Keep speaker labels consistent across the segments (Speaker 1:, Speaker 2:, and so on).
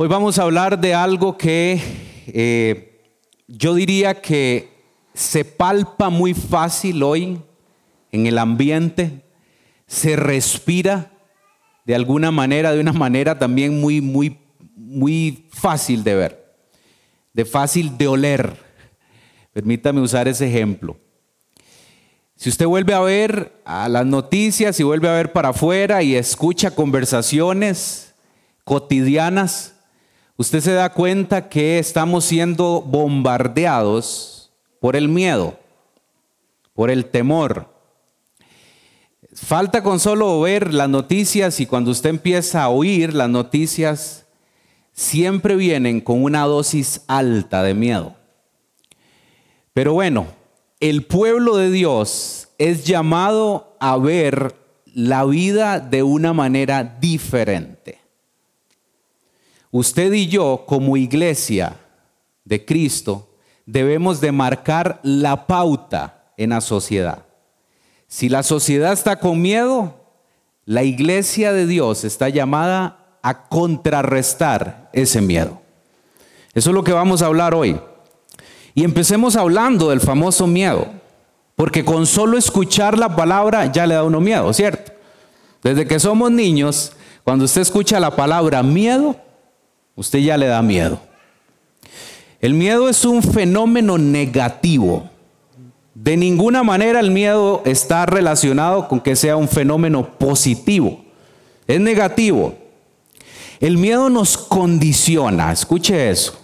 Speaker 1: Hoy vamos a hablar de algo que eh, yo diría que se palpa muy fácil hoy en el ambiente, se respira de alguna manera, de una manera también muy, muy, muy fácil de ver, de fácil de oler. Permítame usar ese ejemplo. Si usted vuelve a ver a las noticias y vuelve a ver para afuera y escucha conversaciones cotidianas, usted se da cuenta que estamos siendo bombardeados por el miedo, por el temor. Falta con solo ver las noticias y cuando usted empieza a oír las noticias, siempre vienen con una dosis alta de miedo. Pero bueno, el pueblo de Dios es llamado a ver la vida de una manera diferente. Usted y yo, como iglesia de Cristo, debemos de marcar la pauta en la sociedad. Si la sociedad está con miedo, la iglesia de Dios está llamada a contrarrestar ese miedo. Eso es lo que vamos a hablar hoy. Y empecemos hablando del famoso miedo, porque con solo escuchar la palabra ya le da uno miedo, ¿cierto? Desde que somos niños, cuando usted escucha la palabra miedo, usted ya le da miedo. El miedo es un fenómeno negativo. De ninguna manera el miedo está relacionado con que sea un fenómeno positivo. Es negativo. El miedo nos condiciona, escuche eso,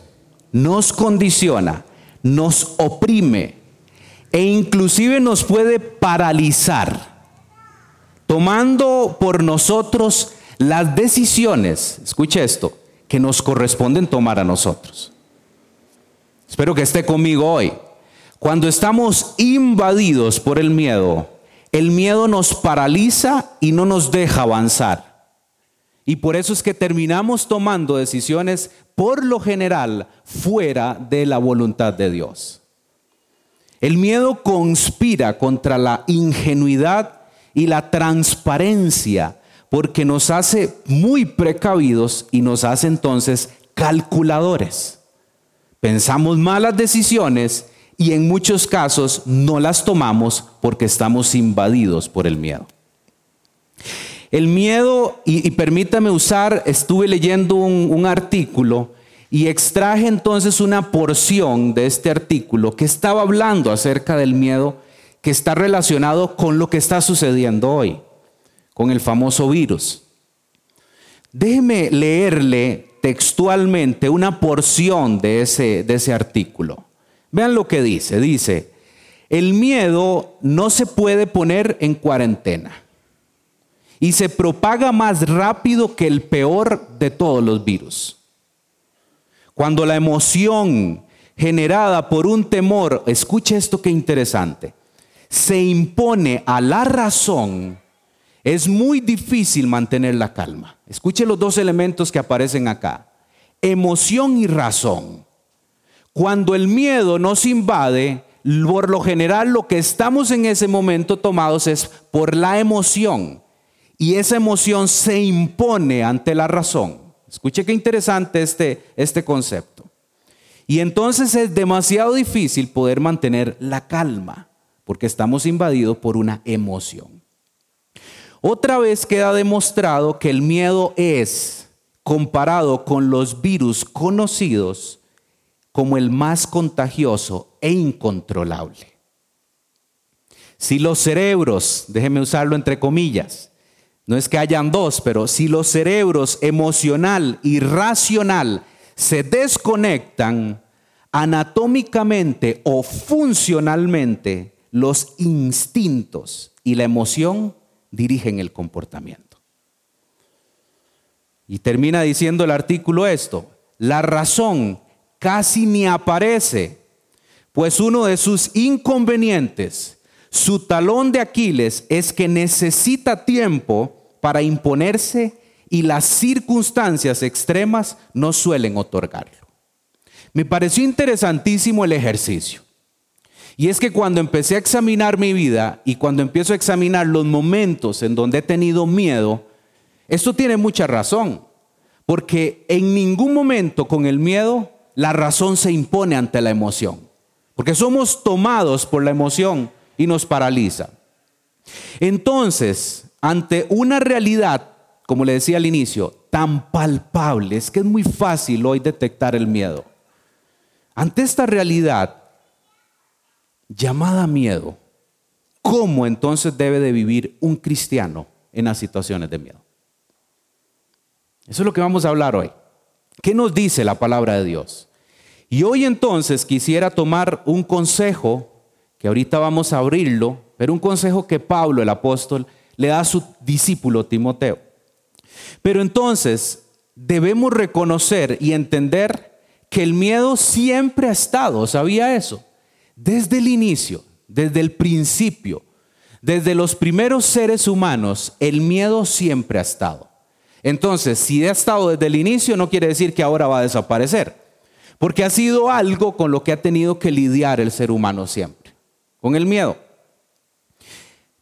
Speaker 1: nos condiciona nos oprime e inclusive nos puede paralizar, tomando por nosotros las decisiones, escuche esto, que nos corresponden tomar a nosotros. Espero que esté conmigo hoy. Cuando estamos invadidos por el miedo, el miedo nos paraliza y no nos deja avanzar. Y por eso es que terminamos tomando decisiones por lo general fuera de la voluntad de Dios. El miedo conspira contra la ingenuidad y la transparencia porque nos hace muy precavidos y nos hace entonces calculadores. Pensamos malas decisiones y en muchos casos no las tomamos porque estamos invadidos por el miedo. El miedo, y, permítame usar, estuve leyendo un, artículo y extraje entonces una porción de este artículo que estaba hablando acerca del miedo que está relacionado con lo que está sucediendo hoy, con el famoso virus. Déjeme leerle textualmente una porción de ese, de ese artículo. Vean lo que dice. Dice, el miedo no se puede poner en cuarentena y se propaga más rápido que el peor de todos los virus. Cuando la emoción generada por un temor, escuche esto que interesante, se impone a la razón, es muy difícil mantener la calma. Escuche los dos elementos que aparecen acá, emoción y razón. Cuando el miedo nos invade, por lo general lo que estamos en ese momento tomados es por la emoción y esa emoción se impone ante la razón. Escuche qué interesante este, este concepto. Y entonces es demasiado difícil poder mantener la calma porque estamos invadidos por una emoción. Otra vez queda demostrado que el miedo es, comparado con los virus conocidos, como el más contagioso e incontrolable. Si los cerebros, déjeme usarlo entre comillas, no es que hayan dos, pero si los cerebros emocional y racional se desconectan anatómicamente o funcionalmente, los instintos y la emoción dirigen el comportamiento. Y termina diciendo el artículo esto, la razón casi ni aparece, pues uno de sus inconvenientes su talón de Aquiles es que necesita tiempo para imponerse y las circunstancias extremas no suelen otorgarlo. Me pareció interesantísimo el ejercicio. Y es que cuando empecé a examinar mi vida y cuando empiezo a examinar los momentos en donde he tenido miedo, esto tiene mucha razón. Porque en ningún momento con el miedo la razón se impone ante la emoción. Porque somos tomados por la emoción y nos paraliza. Entonces, ante una realidad, como le decía al inicio, tan palpable, es que es muy fácil hoy detectar el miedo. Ante esta realidad llamada miedo, ¿cómo entonces debe de vivir un cristiano en las situaciones de miedo? Eso es lo que vamos a hablar hoy. ¿Qué nos dice la palabra de Dios? Y hoy entonces quisiera tomar un consejo, que ahorita vamos a abrirlo, pero un consejo que Pablo, el apóstol, le da a su discípulo Timoteo. Pero entonces debemos reconocer y entender que el miedo siempre ha estado, ¿sabía eso? Desde el inicio, desde el principio, desde los primeros seres humanos, el miedo siempre ha estado. Entonces, si ha estado desde el inicio, no quiere decir que ahora va a desaparecer, porque ha sido algo con lo que ha tenido que lidiar el ser humano siempre, con el miedo.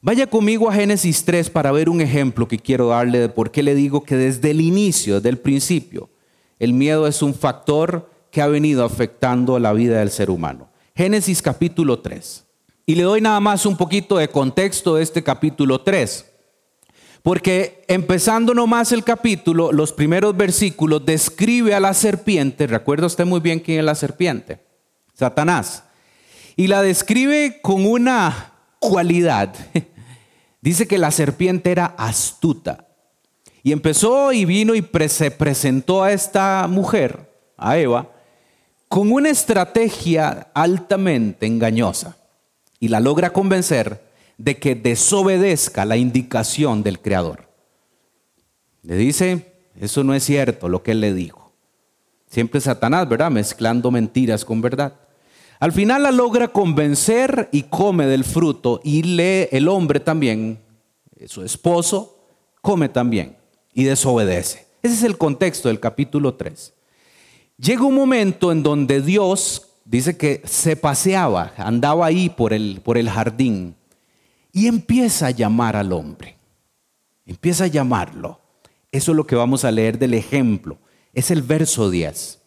Speaker 1: Vaya conmigo a Génesis 3 para ver un ejemplo que quiero darle de por qué le digo que desde el inicio, desde el principio, el miedo es un factor que ha venido afectando la vida del ser humano. Génesis capítulo 3. Y le doy nada más un poquito de contexto de este capítulo 3. Porque empezando nomás el capítulo, los primeros versículos describe a la serpiente, recuerda usted muy bien quién es la serpiente, Satanás, y la describe con una cualidad. Dice que la serpiente era astuta. Y empezó y vino y se presentó a esta mujer, a Eva, con una estrategia altamente engañosa. Y la logra convencer de que desobedezca la indicación del Creador. Le dice, eso no es cierto lo que él le dijo. Siempre Satanás, ¿verdad? Mezclando mentiras con verdad. Al final la logra convencer y come del fruto y le, el hombre también, su esposo, come también y desobedece. Ese es el contexto del capítulo 3. Llega un momento en donde Dios dice que se paseaba, andaba ahí por el, por el jardín y empieza a llamar al hombre. Empieza a llamarlo. Eso es lo que vamos a leer del ejemplo. Es el verso 10.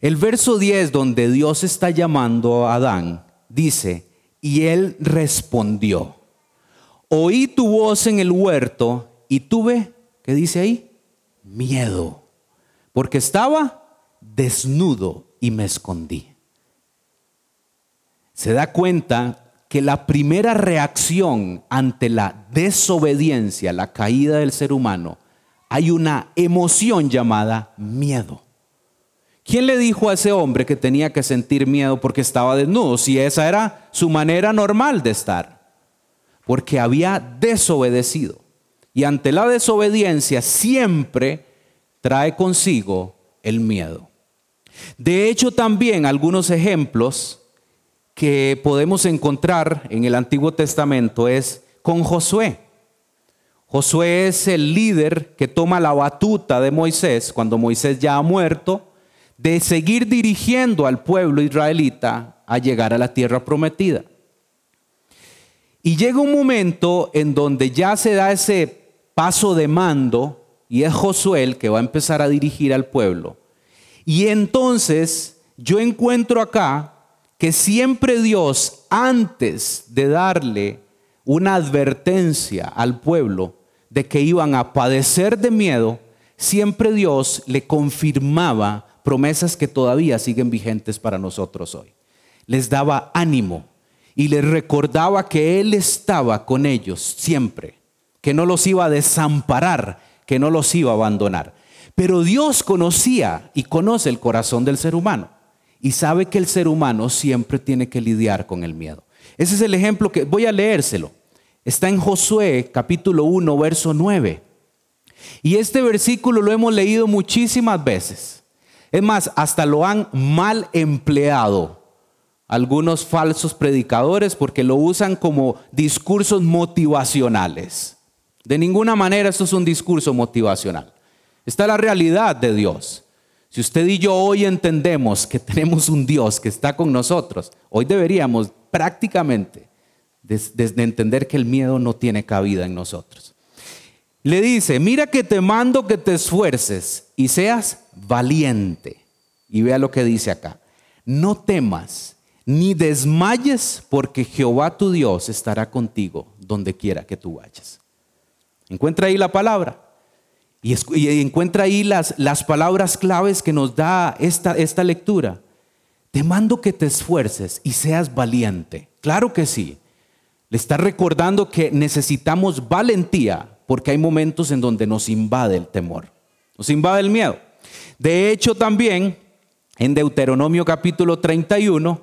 Speaker 1: El verso 10 donde Dios está llamando a Adán, dice, y él respondió, oí tu voz en el huerto y tuve, ¿qué dice ahí? Miedo, porque estaba desnudo y me escondí. Se da cuenta que la primera reacción ante la desobediencia, la caída del ser humano, hay una emoción llamada miedo. ¿Quién le dijo a ese hombre que tenía que sentir miedo porque estaba desnudo? Si esa era su manera normal de estar. Porque había desobedecido. Y ante la desobediencia siempre trae consigo el miedo. De hecho, también algunos ejemplos que podemos encontrar en el Antiguo Testamento es con Josué. Josué es el líder que toma la batuta de Moisés cuando Moisés ya ha muerto, de seguir dirigiendo al pueblo israelita a llegar a la tierra prometida. Y llega un momento en donde ya se da ese paso de mando y es Josué el que va a empezar a dirigir al pueblo. Y entonces yo encuentro acá que siempre Dios, antes de darle una advertencia al pueblo de que iban a padecer de miedo, siempre Dios le confirmaba promesas que todavía siguen vigentes para nosotros hoy. Les daba ánimo y les recordaba que Él estaba con ellos siempre, que no los iba a desamparar, que no los iba a abandonar. Pero Dios conocía y conoce el corazón del ser humano y sabe que el ser humano siempre tiene que lidiar con el miedo. Ese es el ejemplo que voy a leérselo. Está en Josué capítulo 1, verso 9. Y este versículo lo hemos leído muchísimas veces. Es más, hasta lo han mal empleado algunos falsos predicadores porque lo usan como discursos motivacionales. De ninguna manera esto es un discurso motivacional. Está la realidad de Dios. Si usted y yo hoy entendemos que tenemos un Dios que está con nosotros, hoy deberíamos prácticamente desde entender que el miedo no tiene cabida en nosotros. le dice, mira que te mando que te esfuerces y seas valiente. Y vea lo que dice acá. No temas ni desmayes porque Jehová tu Dios estará contigo donde quiera que tú vayas. Encuentra ahí la palabra. Y, encuentra ahí las, las, palabras claves que nos da esta, esta lectura. Te mando que te esfuerces y seas valiente. Claro que sí. Le está recordando que necesitamos valentía porque hay momentos en donde nos invade el temor, nos invade el miedo. De hecho, también en Deuteronomio capítulo 31,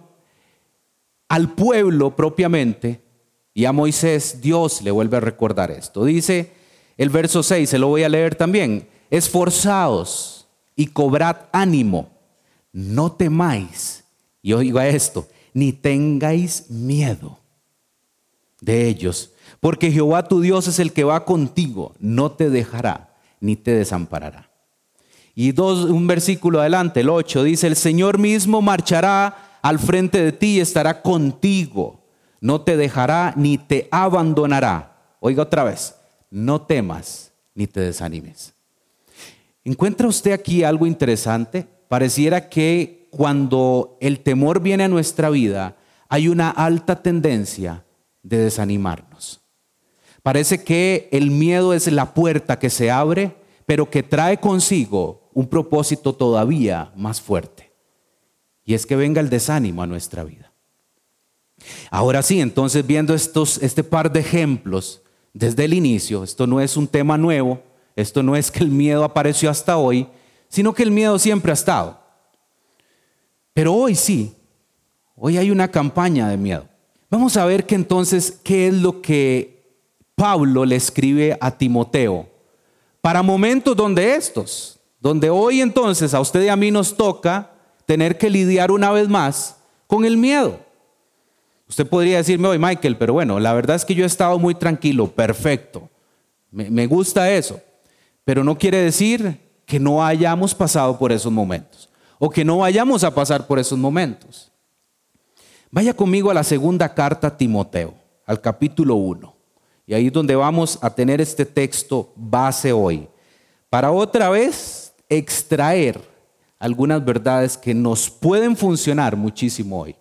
Speaker 1: al pueblo propiamente y a Moisés, Dios le vuelve a recordar esto. Dice el verso 6, se lo voy a leer también, esforzaos y cobrad ánimo, no temáis, y oiga esto, ni tengáis miedo de ellos, porque Jehová tu Dios es el que va contigo, no te dejará ni te desamparará. Y dos, un versículo adelante, el 8, dice, el Señor mismo marchará al frente de ti y estará contigo, no te dejará ni te abandonará. Oiga otra vez, no temas ni te desanimes. ¿Encuentra usted aquí algo interesante? Pareciera que cuando el temor viene a nuestra vida, hay una alta tendencia de desanimarnos. Parece que el miedo es la puerta que se abre, pero que trae consigo un propósito todavía más fuerte. Y es que venga el desánimo a nuestra vida. Ahora sí, entonces viendo estos, este par de ejemplos desde el inicio, esto no es un tema nuevo, esto no es que el miedo apareció hasta hoy, sino que el miedo siempre ha estado. Pero hoy sí, hoy hay una campaña de miedo. Vamos a ver que entonces, ¿qué es lo que Pablo le escribe a Timoteo? Para momentos donde estos, donde hoy entonces a usted y a mí nos toca tener que lidiar una vez más con el miedo. Usted podría decirme hoy, Michael, pero bueno, la verdad es que yo he estado muy tranquilo, perfecto. Me, me gusta eso. Pero no quiere decir que no hayamos pasado por esos momentos o que no vayamos a pasar por esos momentos. Vaya conmigo a la segunda carta a Timoteo, al capítulo 1. Y ahí es donde vamos a tener este texto base hoy, para otra vez extraer algunas verdades que nos pueden funcionar muchísimo hoy.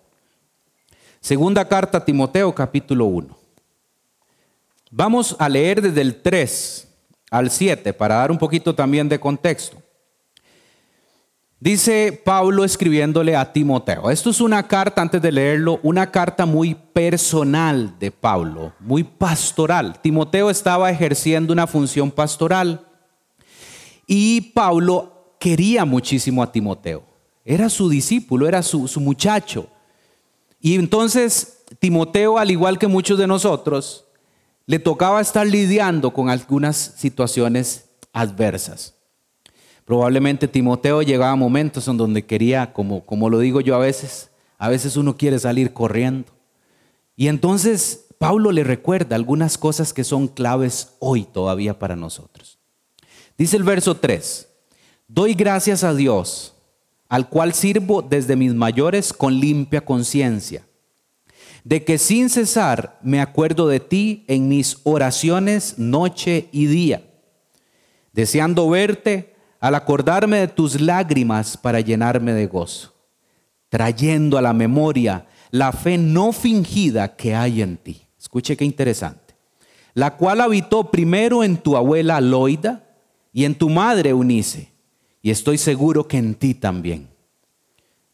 Speaker 1: Segunda carta a Timoteo, capítulo 1. Vamos a leer desde el 3 al 7 para dar un poquito también de contexto. Dice Pablo escribiéndole a Timoteo. Esto es una carta, antes de leerlo, una carta muy personal de Pablo, muy pastoral. Timoteo estaba ejerciendo una función pastoral y Pablo quería muchísimo a Timoteo. Era su discípulo, era su, su muchacho. Y entonces Timoteo, al igual que muchos de nosotros, le tocaba estar lidiando con algunas situaciones adversas. Probablemente Timoteo llegaba a momentos en donde quería, como, como lo digo yo a veces, a veces uno quiere salir corriendo. Y entonces Pablo le recuerda algunas cosas que son claves hoy todavía para nosotros. Dice el verso 3, doy gracias a Dios, al cual sirvo desde mis mayores con limpia conciencia, de que sin cesar me acuerdo de ti en mis oraciones noche y día, deseando verte al acordarme de tus lágrimas para llenarme de gozo, trayendo a la memoria la fe no fingida que hay en ti. Escuche qué interesante. La cual habitó primero en tu abuela Loida y en tu madre Unice, y estoy seguro que en ti también.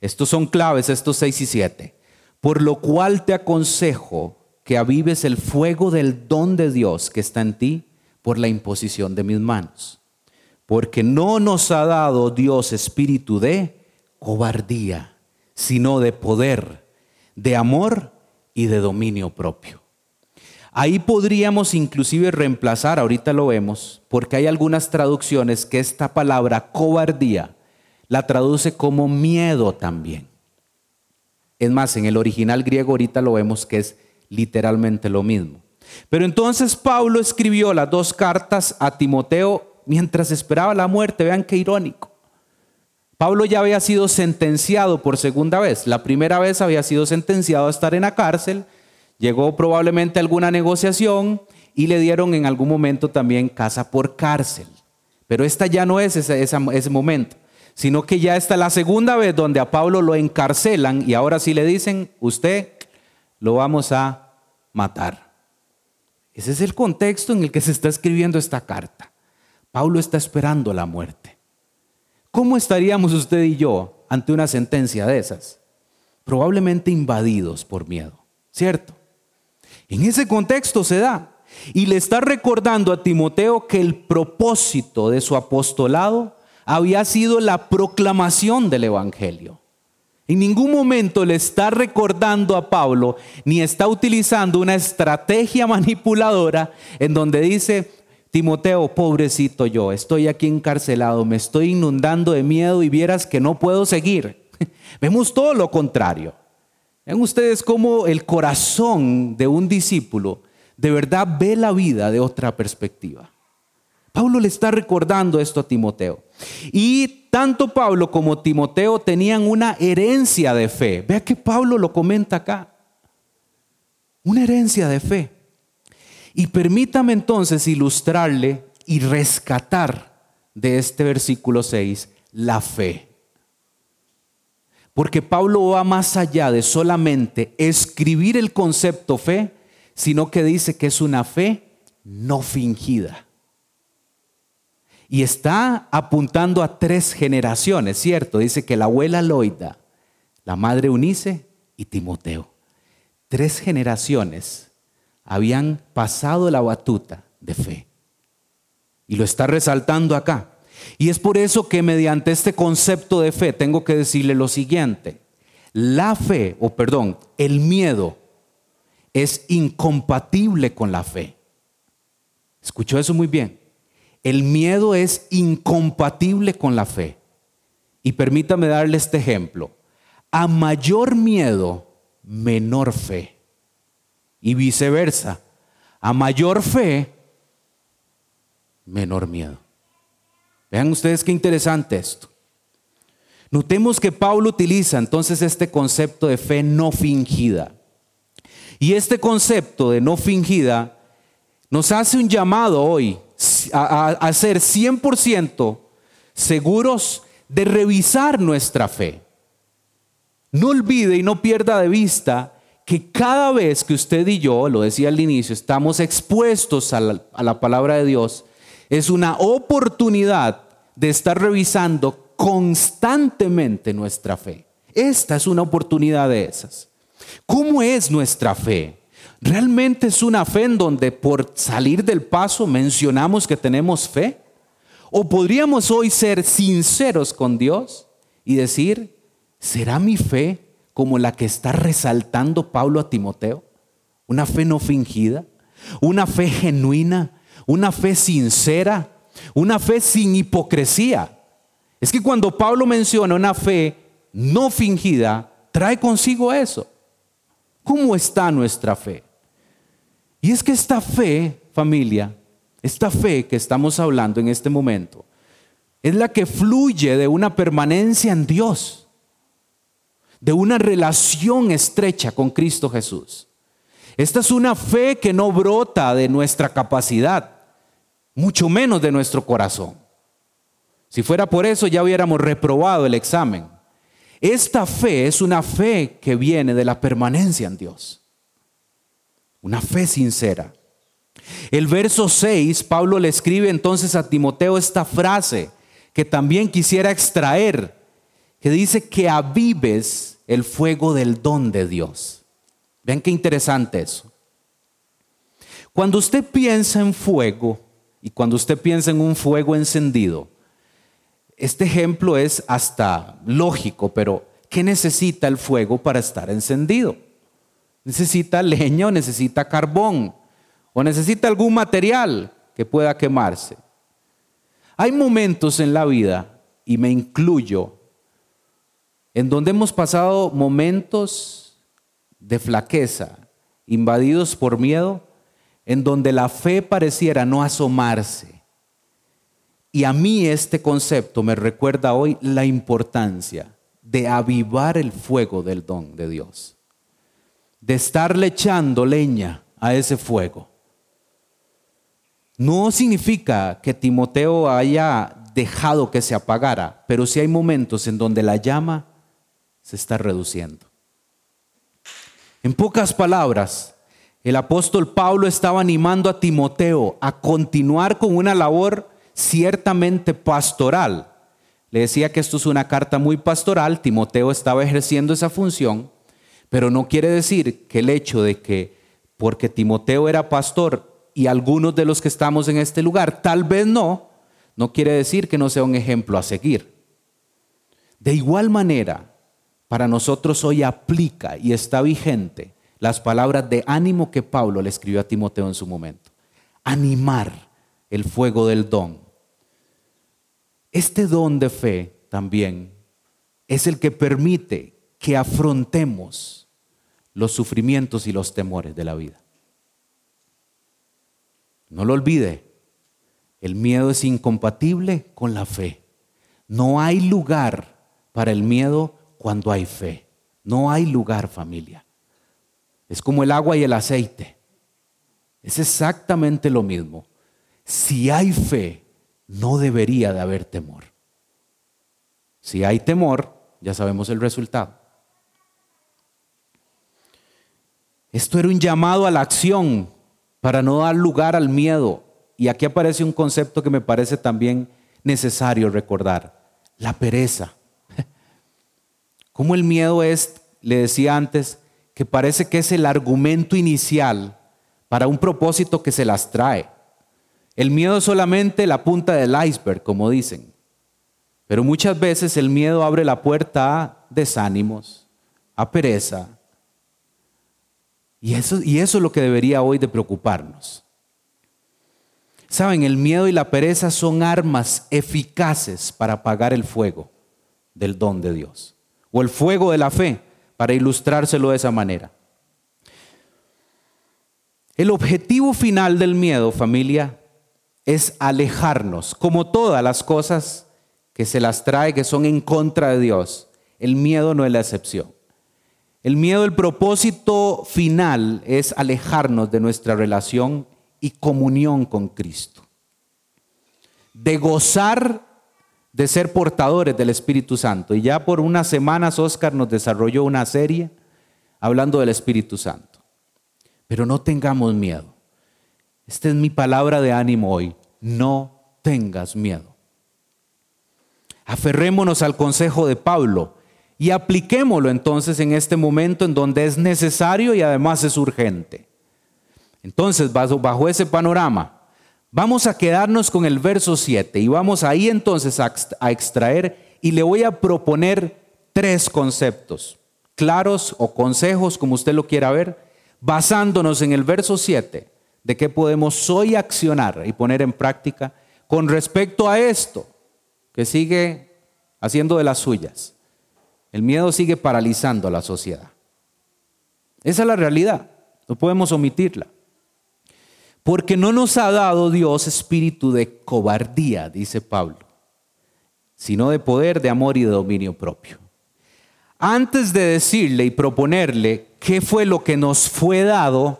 Speaker 1: Estos son claves, estos seis y siete. Por lo cual te aconsejo que avives el fuego del don de Dios que está en ti por la imposición de mis manos porque no nos ha dado Dios espíritu de cobardía, sino de poder, de amor y de dominio propio. Ahí podríamos inclusive reemplazar, ahorita lo vemos, porque hay algunas traducciones que esta palabra cobardía la traduce como miedo también. Es más, en el original griego ahorita lo vemos que es literalmente lo mismo. Pero entonces Pablo escribió las dos cartas a Timoteo mientras esperaba la muerte. Vean qué irónico. Pablo ya había sido sentenciado por segunda vez. La primera vez había sido sentenciado a estar en la cárcel. Llegó probablemente alguna negociación y le dieron en algún momento también casa por cárcel. Pero esta ya no es ese, momento, sino que ya está la segunda vez donde a Pablo lo encarcelan y ahora sí le dicen, usted lo vamos a matar. Ese es el contexto en el que se está escribiendo esta carta. Pablo está esperando la muerte. ¿Cómo estaríamos usted y yo ante una sentencia de esas? Probablemente invadidos por miedo, ¿cierto? En ese contexto se da. Y le está recordando a Timoteo que el propósito de su apostolado había sido la proclamación del Evangelio. En ningún momento le está recordando a Pablo ni está utilizando una estrategia manipuladora en donde dice, Timoteo, pobrecito yo, estoy aquí encarcelado, me estoy inundando de miedo y vieras que no puedo seguir. Vemos todo lo contrario. Ven ustedes cómo el corazón de un discípulo de verdad ve la vida de otra perspectiva. Pablo le está recordando esto a Timoteo. Y tanto Pablo como Timoteo tenían una herencia de fe. Vea que Pablo lo comenta acá. Una herencia de fe. Y permítame entonces ilustrarle y rescatar de este versículo 6 la fe. Porque Pablo va más allá de solamente escribir el concepto fe, sino que dice que es una fe no fingida. Y está apuntando a tres generaciones, ¿cierto? Dice que la abuela Loida, la madre Unice y Timoteo. Tres generaciones habían pasado la batuta de fe. Y lo está resaltando acá. Y es por eso que mediante este concepto de fe tengo que decirle lo siguiente. La fe, o perdón, el miedo es incompatible con la fe. ¿Escuchó eso muy bien? El miedo es incompatible con la fe. Y permítame darle este ejemplo. A mayor miedo, menor fe. Y viceversa. A mayor fe, menor miedo. Vean ustedes qué interesante esto. Notemos que Pablo utiliza entonces este concepto de fe no fingida. Y este concepto de no fingida nos hace un llamado hoy a, a ser 100% seguros de revisar nuestra fe. No olvide y no pierda de vista que cada vez que usted y yo, lo decía al inicio, estamos expuestos a a la palabra de Dios, es una oportunidad de estar revisando constantemente nuestra fe. Esta es una oportunidad de esas. ¿Cómo es nuestra fe? ¿Realmente es una fe en donde por salir del paso mencionamos que tenemos fe? ¿O podríamos hoy ser sinceros con Dios y decir, ¿será mi fe como la que está resaltando Pablo a Timoteo? ¿Una fe no fingida? ¿Una fe genuina? ¿Una fe sincera? Una fe sin hipocresía. Es que cuando Pablo menciona una fe no fingida, trae consigo eso. ¿Cómo está nuestra fe? Y es que esta fe, familia, esta fe que estamos hablando en este momento, es la que fluye de una permanencia en Dios, de una relación estrecha con Cristo Jesús. Esta es una fe que no brota de nuestra capacidad, mucho menos de nuestro corazón. Si fuera por eso ya hubiéramos reprobado el examen. Esta fe es una fe que viene de la permanencia en Dios. Una fe sincera. El verso 6, Pablo le escribe entonces a Timoteo esta frase que también quisiera extraer, que dice que avives el fuego del don de Dios. Vean qué interesante eso. Cuando usted piensa en fuego, y cuando usted piensa en un fuego encendido, este ejemplo es hasta lógico, pero ¿qué necesita el fuego para estar encendido? Necesita leña o necesita carbón o necesita algún material que pueda quemarse. Hay momentos en la vida, y me incluyo, en donde hemos pasado momentos de flaqueza, invadidos por miedo, en donde la fe pareciera no asomarse. Y a mí este concepto me recuerda hoy la importancia de avivar el fuego del don de Dios, de estarle echando leña a ese fuego. No significa que Timoteo haya dejado que se apagara, pero sí hay momentos en donde la llama se está reduciendo. En pocas palabras, el apóstol Pablo estaba animando a Timoteo a continuar con una labor ciertamente pastoral. Le decía que esto es una carta muy pastoral, Timoteo estaba ejerciendo esa función, pero no quiere decir que el hecho de que porque Timoteo era pastor y algunos de los que estamos en este lugar, tal vez no, no quiere decir que no sea un ejemplo a seguir. De igual manera, para nosotros hoy aplica y está vigente las palabras de ánimo que Pablo le escribió a Timoteo en su momento. Animar el fuego del don. Este don de fe también es el que permite que afrontemos los sufrimientos y los temores de la vida. No lo olvide, el miedo es incompatible con la fe. No hay lugar para el miedo cuando hay fe. No hay lugar, familia. Es como el agua y el aceite. Es exactamente lo mismo. Si hay fe, no debería de haber temor. Si hay temor, ya sabemos el resultado. Esto era un llamado a la acción, para no dar lugar al miedo. Y aquí aparece un concepto que me parece también necesario recordar, la pereza. Como el miedo es, le decía antes, que parece que es el argumento inicial para un propósito que se las trae. El miedo es solamente la punta del iceberg, como dicen. Pero muchas veces el miedo abre la puerta a desánimos, a pereza, y eso, y eso es lo que debería hoy de preocuparnos. Saben, el miedo y la pereza son armas eficaces para apagar el fuego del don de Dios. O el fuego de la fe, para ilustrárselo de esa manera. El objetivo final del miedo, familia, es alejarnos, como todas las cosas que se las trae, que son en contra de Dios. El miedo no es la excepción. El miedo, el propósito final es alejarnos de nuestra relación y comunión con Cristo. De gozar de ser portadores del Espíritu Santo. Y ya por unas semanas Oscar nos desarrolló una serie hablando del Espíritu Santo. Pero no tengamos miedo. Esta es mi palabra de ánimo hoy. No tengas miedo. Aferrémonos al consejo de Pablo y apliquémoslo entonces en este momento en donde es necesario y además es urgente. Entonces, bajo, ese panorama, vamos a quedarnos con el verso 7 y vamos ahí entonces a, extraer y le voy a proponer tres conceptos claros o consejos, como usted lo quiera ver, basándonos en el verso 7 de qué podemos hoy accionar y poner en práctica con respecto a esto que sigue haciendo de las suyas. El miedo sigue paralizando a la sociedad. Esa es la realidad, no podemos omitirla. Porque no nos ha dado Dios espíritu de cobardía, dice Pablo, sino de poder, de amor y de dominio propio. Antes de decirle y proponerle qué fue lo que nos fue dado,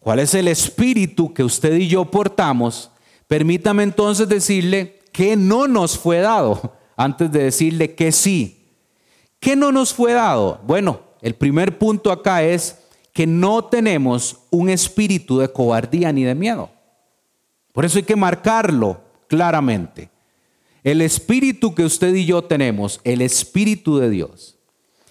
Speaker 1: cuál es el espíritu que usted y yo portamos, permítame entonces decirle que no nos fue dado, antes de decirle que sí. ¿Qué no nos fue dado? Bueno, el primer punto acá es que no tenemos un espíritu de cobardía ni de miedo. Por eso hay que marcarlo claramente. El espíritu que usted y yo tenemos, el espíritu de Dios,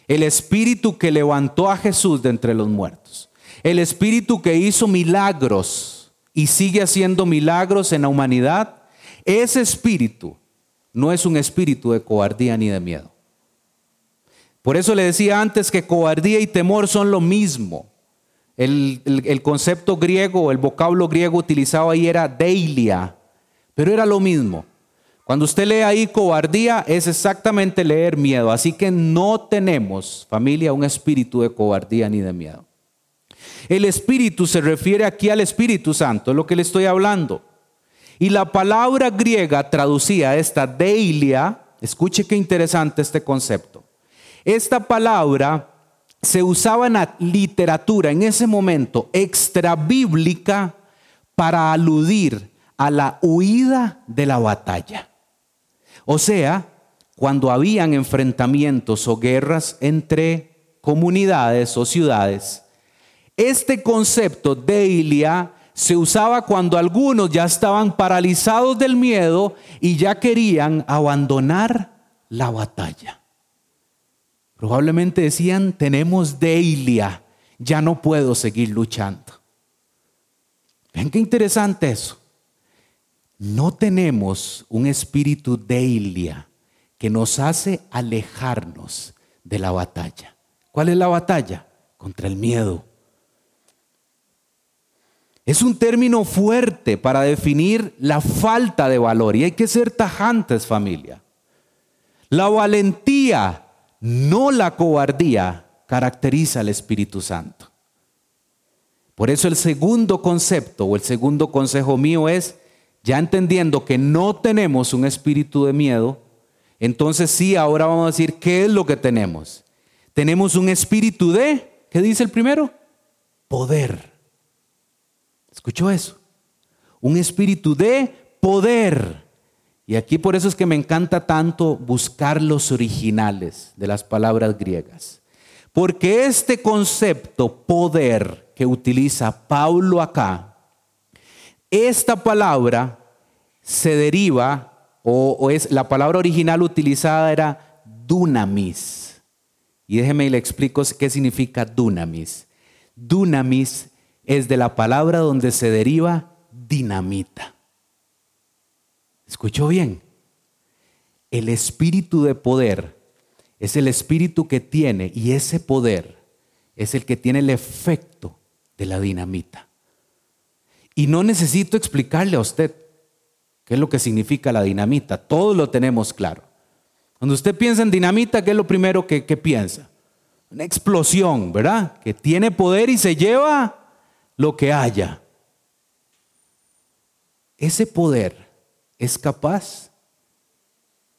Speaker 1: el espíritu que levantó a Jesús de entre los muertos, el espíritu que hizo milagros y sigue haciendo milagros en la humanidad, ese espíritu no es un espíritu de cobardía ni de miedo. Por eso le decía antes que cobardía y temor son lo mismo. El, concepto griego, el vocablo griego utilizado ahí era deilia, pero era lo mismo. Cuando usted lee ahí cobardía es exactamente leer miedo, así que no tenemos, familia, un espíritu de cobardía ni de miedo. El espíritu se refiere aquí al Espíritu Santo, es lo que le estoy hablando. Y la palabra griega traducida esta deilia, escuche qué interesante este concepto. Esta palabra se usaba en la literatura en ese momento extra bíblica para aludir a la huida de la batalla. O sea, cuando habían enfrentamientos o guerras entre comunidades o ciudades, este concepto de Ilia se usaba cuando algunos ya estaban paralizados del miedo y ya querían abandonar la batalla. Probablemente decían, tenemos Deilia, ya no puedo seguir luchando. Ven qué interesante eso. No tenemos un espíritu Deilia que nos hace alejarnos de la batalla. ¿Cuál es la batalla? Contra el miedo. Es un término fuerte para definir la falta de valor y hay que ser tajantes familia. La valentía, no la cobardía, caracteriza al Espíritu Santo. Por eso el segundo concepto o el segundo consejo mío es, ya entendiendo que no tenemos un espíritu de miedo, entonces sí, ahora vamos a decir, ¿qué es lo que tenemos? Tenemos un espíritu de, ¿qué dice el primero? Poder. ¿Escuchó eso? Un espíritu de poder. Y aquí por eso es que me encanta tanto buscar los originales de las palabras griegas. Porque este concepto poder que utiliza Pablo acá, esta palabra se deriva, o, es la palabra original utilizada era dunamis. Y déjeme y le explico qué significa dunamis. Dunamis es de la palabra donde se deriva dinamita. ¿Escuchó bien? El espíritu de poder es el espíritu que tiene y ese poder es el que tiene el efecto de la dinamita. Y no necesito explicarle a usted qué es lo que significa la dinamita. Todos lo tenemos claro. Cuando usted piensa en dinamita, ¿qué es lo primero que, que piensa? Una explosión, ¿verdad? Que tiene poder y se lleva lo que haya. Ese poder es capaz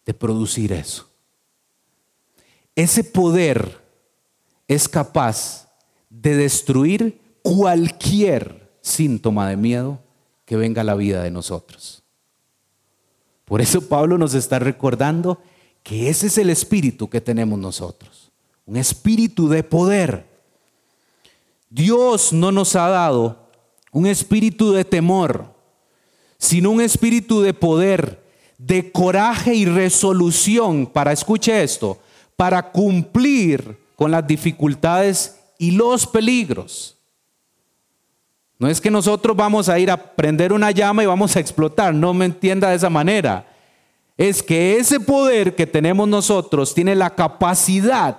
Speaker 1: de producir eso. Ese poder es capaz de destruir cualquier síntoma de miedo que venga a la vida de nosotros. Por eso Pablo nos está recordando que ese es el espíritu que tenemos nosotros, un espíritu de poder Dios no nos ha dado un espíritu de temor, sino un espíritu de poder, de coraje y resolución para, escuche esto, para cumplir con las dificultades y los peligros. No es que nosotros vamos a ir a prender una llama y vamos a explotar, no me entienda de esa manera. Es que ese poder que tenemos nosotros tiene la capacidad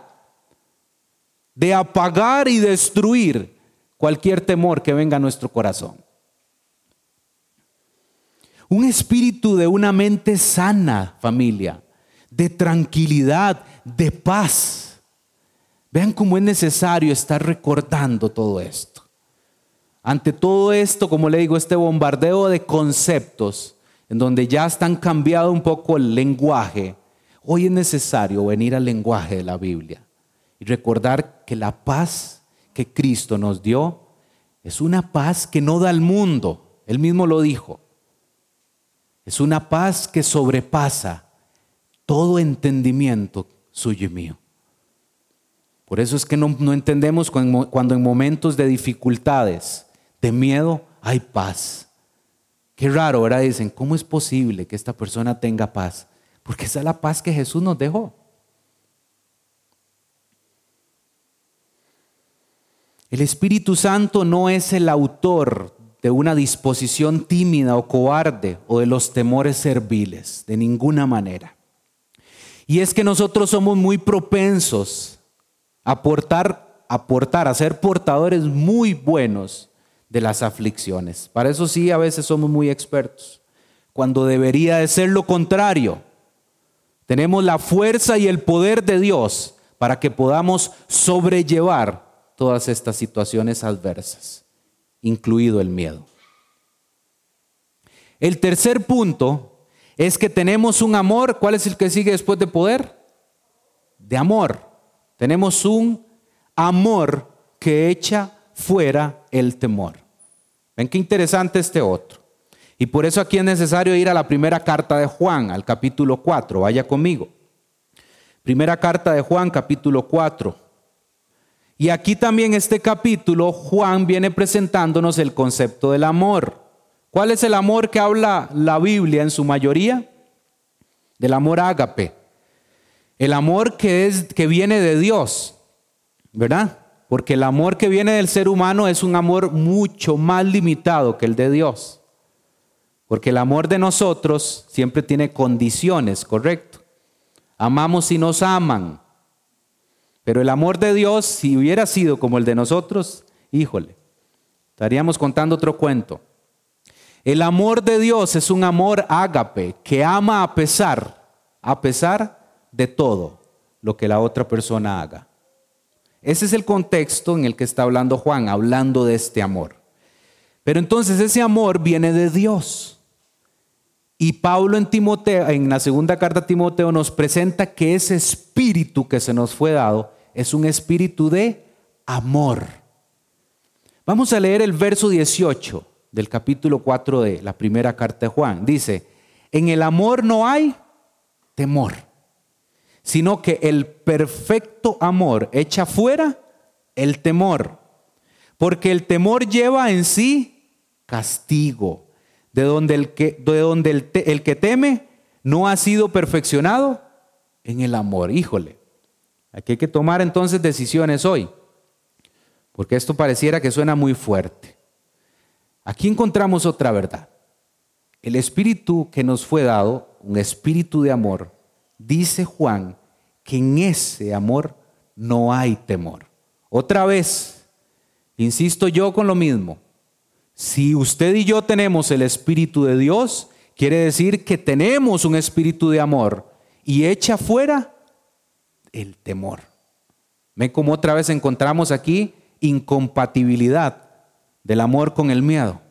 Speaker 1: de apagar y destruir cualquier temor que venga a nuestro corazón. Un espíritu de una mente sana, familia, de tranquilidad, de paz. Vean cómo es necesario estar recordando todo esto. Ante todo esto, como le digo, este bombardeo de conceptos, en donde ya están cambiado un poco el lenguaje, hoy es necesario venir al lenguaje de la Biblia y recordar que la paz que Cristo nos dio es una paz que no da al mundo. Él mismo lo dijo. Es una paz que sobrepasa todo entendimiento suyo y mío. Por eso es que no, entendemos cuando, cuando en momentos de dificultades, de miedo, hay paz. Qué raro, ¿verdad? Dicen, ¿cómo es posible que esta persona tenga paz? Porque esa es la paz que Jesús nos dejó. El Espíritu Santo no es el autor de una disposición tímida o cobarde o de los temores serviles, de ninguna manera. Y es que nosotros somos muy propensos a aportar, a ser portadores muy buenos de las aflicciones. Para eso sí, a veces somos muy expertos, cuando debería de ser lo contrario. Tenemos la fuerza y el poder de Dios para que podamos sobrellevar todas estas situaciones adversas, incluido el miedo. El tercer punto es que tenemos un amor. ¿Cuál es el que sigue después de poder? De amor. Tenemos un amor que echa fuera el temor. Ven qué interesante este otro. Y por eso aquí es necesario ir a la primera carta de Juan, al capítulo 4. Vaya conmigo. Primera carta de Juan, capítulo 4. Y aquí también este capítulo, Juan viene presentándonos el concepto del amor. ¿Cuál es el amor que habla la Biblia en su mayoría? Del amor ágape. El amor que, es, que viene de Dios, ¿verdad? Porque el amor que viene del ser humano es un amor mucho más limitado que el de Dios. Porque el amor de nosotros siempre tiene condiciones, ¿correcto? Amamos y nos aman. Pero el amor de Dios, si hubiera sido como el de nosotros, híjole, estaríamos contando otro cuento. El amor de Dios es un amor ágape que ama a pesar, a pesar de todo lo que la otra persona haga. Ese es el contexto en el que está hablando Juan, hablando de este amor. Pero entonces ese amor viene de Dios. Y Pablo en Timoteo, en la segunda carta a Timoteo nos presenta que ese espíritu que se nos fue dado es un espíritu de amor. Vamos a leer el verso 18 del capítulo 4 de la primera carta de Juan. Dice, en el amor no hay temor sino que el perfecto amor echa fuera el temor, porque el temor lleva en sí castigo, de donde el que, de donde el, el que teme no ha sido perfeccionado en el amor. Híjole, aquí hay que tomar entonces decisiones hoy, porque esto pareciera que suena muy fuerte. Aquí encontramos otra verdad. El espíritu que nos fue dado, un espíritu de amor, dice Juan que en ese amor no hay temor. Otra vez, insisto yo con lo mismo, si usted y yo tenemos el Espíritu de Dios, quiere decir que tenemos un espíritu de amor y echa fuera el temor. ¿Ven cómo otra vez encontramos aquí incompatibilidad del amor con el miedo?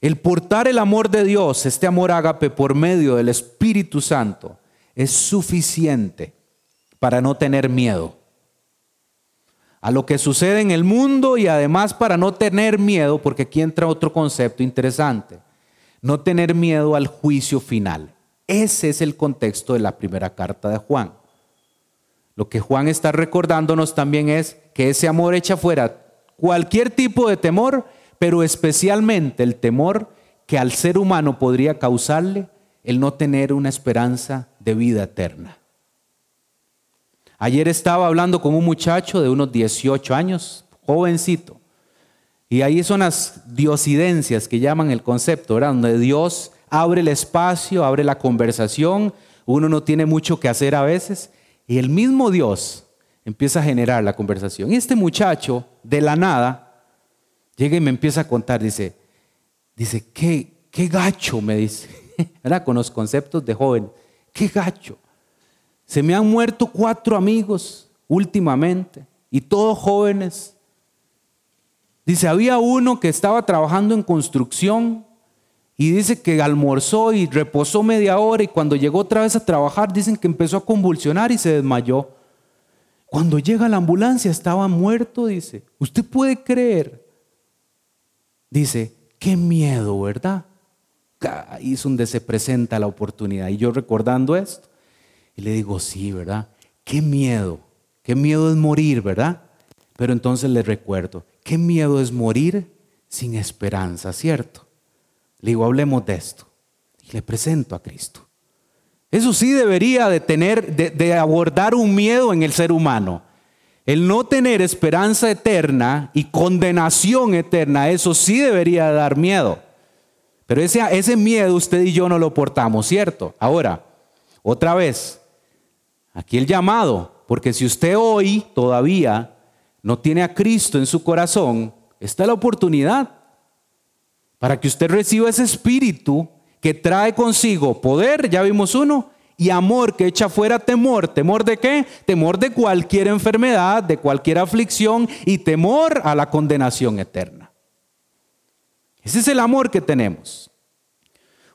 Speaker 1: El portar el amor de Dios, este amor ágape por medio del Espíritu Santo, es suficiente para no tener miedo a lo que sucede en el mundo y además para no tener miedo, porque aquí entra otro concepto interesante, no tener miedo al juicio final. Ese es el contexto de la primera carta de Juan. Lo que Juan está recordándonos también es que ese amor echa fuera cualquier tipo de temor, pero especialmente el temor que al ser humano podría causarle el no tener una esperanza de vida eterna. Ayer estaba hablando con un muchacho de unos 18 años, jovencito, y ahí son las diosidencias que llaman el concepto, ¿verdad? Donde Dios abre el espacio, abre la conversación, uno no tiene mucho que hacer a veces, y el mismo Dios empieza a generar la conversación. Y este muchacho, de la nada, llega y me empieza a contar, dice, dice, qué, qué gacho, me dice. Con los conceptos de joven. Qué gacho. Se me han muerto cuatro amigos últimamente y todos jóvenes. Dice, había uno que estaba trabajando en construcción y dice que almorzó y reposó media hora y cuando llegó otra vez a trabajar dicen que empezó a convulsionar y se desmayó. Cuando llega la ambulancia estaba muerto, dice. ¿Usted puede creer? Dice, qué miedo, ¿verdad? ahí es donde se presenta la oportunidad. Y yo recordando esto, y le digo, sí, ¿verdad? Qué miedo, qué miedo es morir, ¿verdad? Pero entonces le recuerdo, qué miedo es morir sin esperanza, ¿cierto? Le digo, hablemos de esto. Y le presento a Cristo. Eso sí debería de tener, de, de abordar un miedo en el ser humano. El no tener esperanza eterna y condenación eterna, eso sí debería dar miedo. Pero ese, ese miedo usted y yo no lo portamos, ¿cierto? Ahora, otra vez, aquí el llamado, porque si usted hoy todavía no tiene a Cristo en su corazón, está la oportunidad para que usted reciba ese espíritu que trae consigo poder, ya vimos uno, y amor que echa fuera temor. ¿Temor de qué? Temor de cualquier enfermedad, de cualquier aflicción y temor a la condenación eterna. Ese es el amor que tenemos.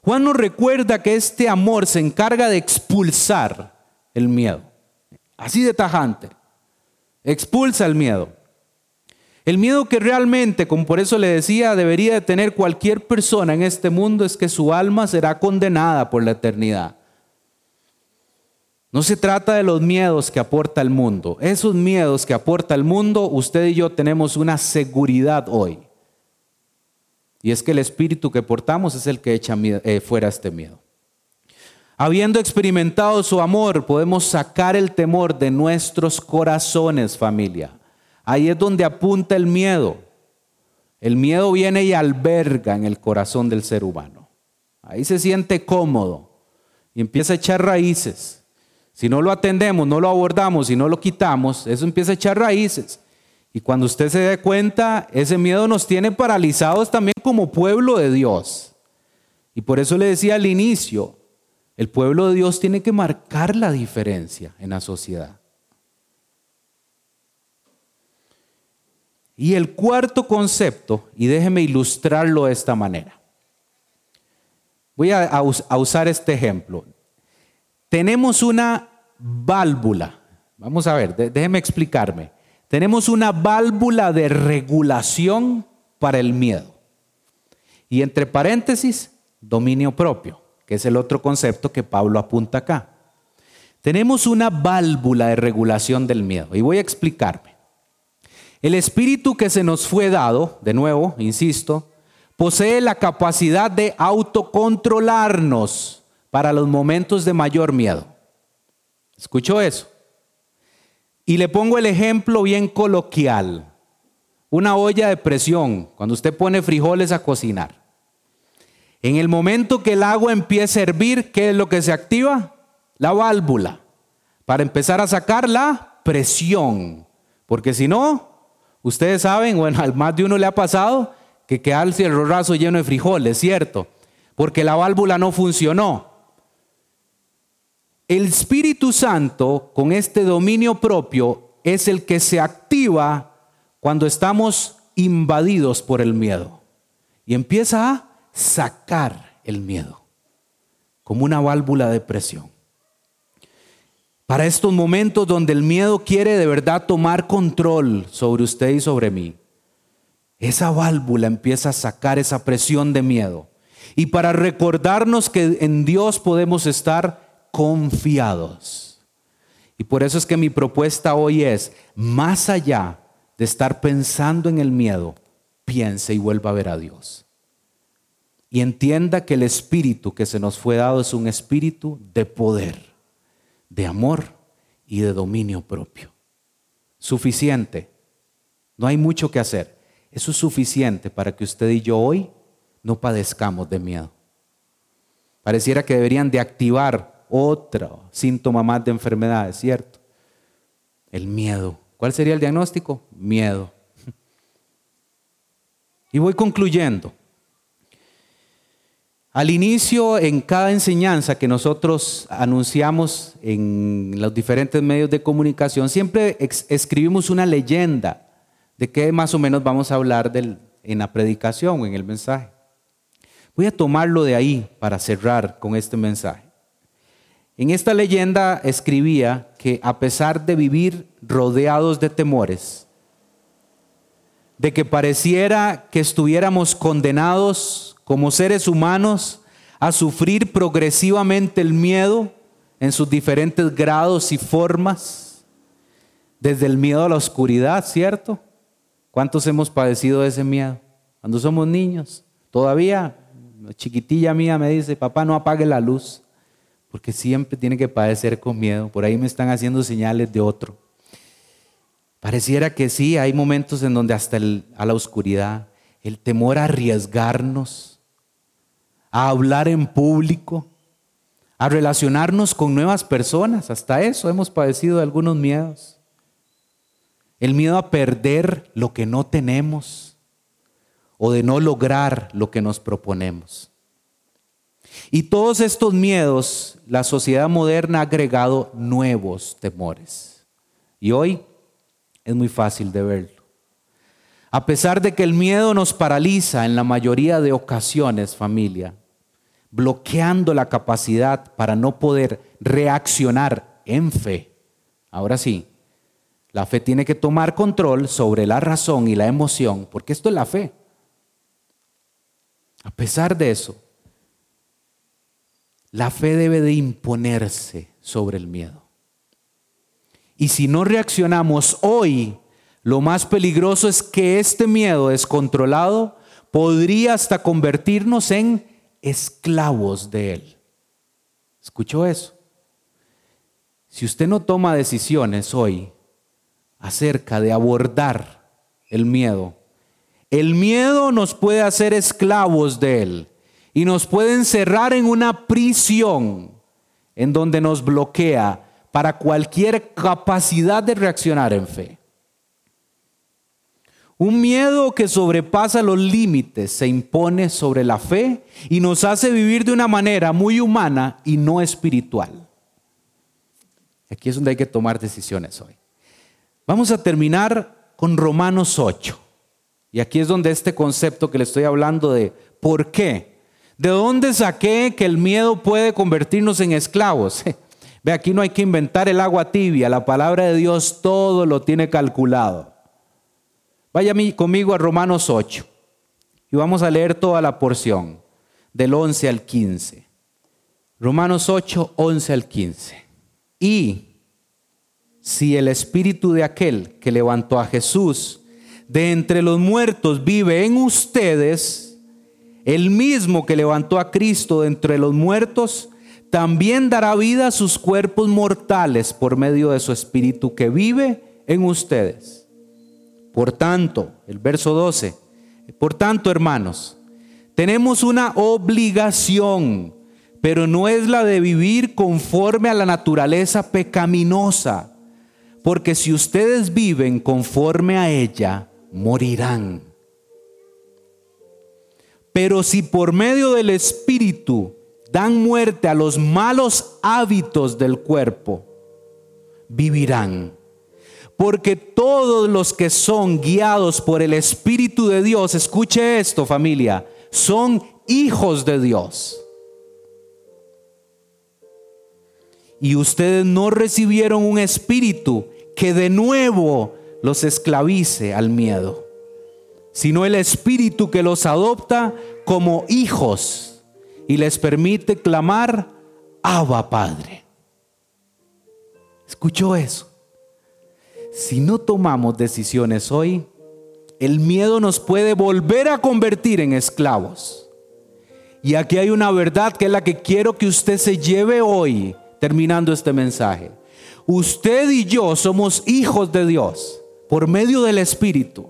Speaker 1: Juan nos recuerda que este amor se encarga de expulsar el miedo. Así de tajante. Expulsa el miedo. El miedo que realmente, como por eso le decía, debería de tener cualquier persona en este mundo es que su alma será condenada por la eternidad. No se trata de los miedos que aporta el mundo. Esos miedos que aporta el mundo, usted y yo tenemos una seguridad hoy. Y es que el espíritu que portamos es el que echa eh, fuera este miedo. Habiendo experimentado su amor, podemos sacar el temor de nuestros corazones, familia. Ahí es donde apunta el miedo. El miedo viene y alberga en el corazón del ser humano. Ahí se siente cómodo y empieza a echar raíces. Si no lo atendemos, no lo abordamos y no lo quitamos, eso empieza a echar raíces. Y cuando usted se dé cuenta, ese miedo nos tiene paralizados también como pueblo de Dios. Y por eso le decía al inicio, el pueblo de Dios tiene que marcar la diferencia en la sociedad. Y el cuarto concepto, y déjeme ilustrarlo de esta manera. Voy a, usar este ejemplo. Tenemos una válvula. Vamos a ver, déjeme explicarme. Tenemos una válvula de regulación para el miedo. Y entre paréntesis, dominio propio, que es el otro concepto que Pablo apunta acá. Tenemos una válvula de regulación del miedo. Y voy a explicarme. El espíritu que se nos fue dado, de nuevo, insisto, posee la capacidad de autocontrolarnos para los momentos de mayor miedo. ¿Escuchó eso? Y le pongo el ejemplo bien coloquial. Una olla de presión, cuando usted pone frijoles a cocinar. En el momento que el agua empieza a hervir, ¿qué es lo que se activa? La válvula. Para empezar a sacar la presión. Porque si no, ustedes saben, bueno, al más de uno le ha pasado que queda el raso lleno de frijoles, ¿cierto? Porque la válvula no funcionó. El Espíritu Santo, con este dominio propio, es el que se activa cuando estamos invadidos por el miedo. Y empieza a sacar el miedo, como una válvula de presión. Para estos momentos donde el miedo quiere de verdad tomar control sobre usted y sobre mí, esa válvula empieza a sacar esa presión de miedo. Y para recordarnos que en Dios podemos estar confiados. Y por eso es que mi propuesta hoy es, más allá de estar pensando en el miedo, piense y vuelva a ver a Dios. Y entienda que el espíritu que se nos fue dado es un espíritu de poder, de amor y de dominio propio. Suficiente. No hay mucho que hacer. Eso es suficiente para que usted y yo hoy no padezcamos de miedo. Pareciera que deberían de activar otro síntoma más de enfermedad, es cierto. El miedo. ¿Cuál sería el diagnóstico? Miedo. Y voy concluyendo. Al inicio, en cada enseñanza que nosotros anunciamos en los diferentes medios de comunicación, siempre escribimos una leyenda de qué más o menos vamos a hablar en la predicación o en el mensaje. Voy a tomarlo de ahí para cerrar con este mensaje. En esta leyenda escribía que a pesar de vivir rodeados de temores, de que pareciera que estuviéramos condenados como seres humanos a sufrir progresivamente el miedo en sus diferentes grados y formas, desde el miedo a la oscuridad, ¿cierto? ¿Cuántos hemos padecido de ese miedo? Cuando somos niños, todavía, chiquitilla mía me dice, papá, no apague la luz porque siempre tiene que padecer con miedo. Por ahí me están haciendo señales de otro. Pareciera que sí, hay momentos en donde hasta a la oscuridad, el temor a arriesgarnos, a hablar en público, a relacionarnos con nuevas personas, hasta eso hemos padecido de algunos miedos. El miedo a perder lo que no tenemos o de no lograr lo que nos proponemos. Y todos estos miedos, la sociedad moderna ha agregado nuevos temores. Y hoy es muy fácil de verlo. A pesar de que el miedo nos paraliza en la mayoría de ocasiones, familia, bloqueando la capacidad para no poder reaccionar en fe. Ahora sí, La fe tiene que tomar control sobre la razón y la emoción, porque esto es la fe. A pesar de eso, la fe debe de imponerse sobre el miedo. Y si no reaccionamos hoy, lo más peligroso es que este miedo descontrolado podría hasta convertirnos en esclavos de él. ¿Escuchó eso? Si usted no toma decisiones hoy acerca de abordar el miedo, el miedo nos puede hacer esclavos de él y nos puede encerrar en una prisión en donde nos bloquea para cualquier capacidad de reaccionar en fe. Un miedo que sobrepasa los límites se impone sobre la fe y nos hace vivir de una manera muy humana y no espiritual. Aquí es donde hay que tomar decisiones hoy. Vamos a terminar con Romanos 8. Y aquí es donde este concepto que le estoy hablando de por qué ¿De dónde saqué que el miedo puede convertirnos en esclavos? Ve, aquí no hay que inventar el agua tibia, la palabra de Dios todo lo tiene calculado. Vaya conmigo a Romanos 8 y vamos a leer toda la porción, del 11 al 15. Romanos 8, 11 al 15. Y si el espíritu de aquel que levantó a Jesús de entre los muertos vive en ustedes, el mismo que levantó a Cristo de entre los muertos, también dará vida a sus cuerpos mortales por medio de su Espíritu que vive en ustedes. Por tanto, el verso 12, por tanto, hermanos, tenemos una obligación, pero no es la de vivir conforme a la naturaleza pecaminosa, porque si ustedes viven conforme a ella, morirán. Pero si por medio del Espíritu dan muerte a los malos hábitos del cuerpo, vivirán. Porque todos los que son guiados por el Espíritu de Dios, escuche esto familia, son hijos de Dios. Y ustedes no recibieron un espíritu que de nuevo los esclavice al miedo sino el Espíritu que los adopta como hijos y les permite clamar, Abba Padre. ¿Escuchó eso? Si no tomamos decisiones hoy, el miedo nos puede volver a convertir en esclavos. Y aquí hay una verdad que es la que quiero que usted se lleve hoy, terminando este mensaje. Usted y yo somos hijos de Dios por medio del Espíritu.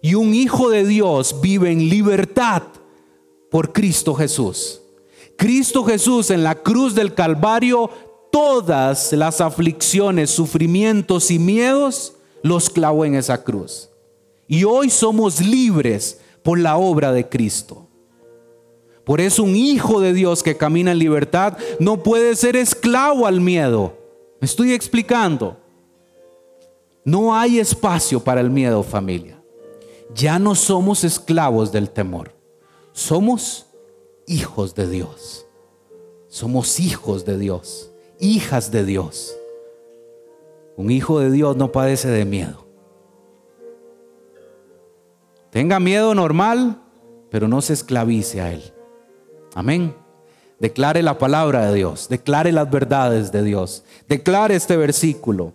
Speaker 1: Y un hijo de Dios vive en libertad por Cristo Jesús. Cristo Jesús en la cruz del Calvario, todas las aflicciones, sufrimientos y miedos los clavó en esa cruz. Y hoy somos libres por la obra de Cristo. Por eso un hijo de Dios que camina en libertad no puede ser esclavo al miedo. Me estoy explicando. No hay espacio para el miedo, familia ya no somos esclavos del temor, somos hijos de Dios. Somos hijos de Dios, hijas de Dios. Un hijo de Dios no padece de miedo. Tenga miedo normal, pero no se esclavice a él. Amén. Declare la palabra de Dios, declare las verdades de Dios, declare este versículo.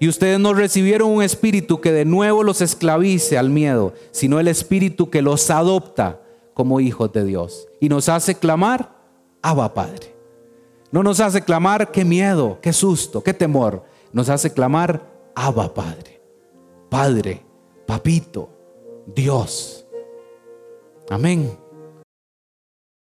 Speaker 1: Y ustedes no recibieron un espíritu que de nuevo los esclavice al miedo, sino el espíritu que los adopta como hijos de Dios y nos hace clamar, Abba Padre. No nos hace clamar, qué miedo, qué susto, qué temor. Nos hace clamar, Abba Padre. Padre, Papito, Dios. Amén.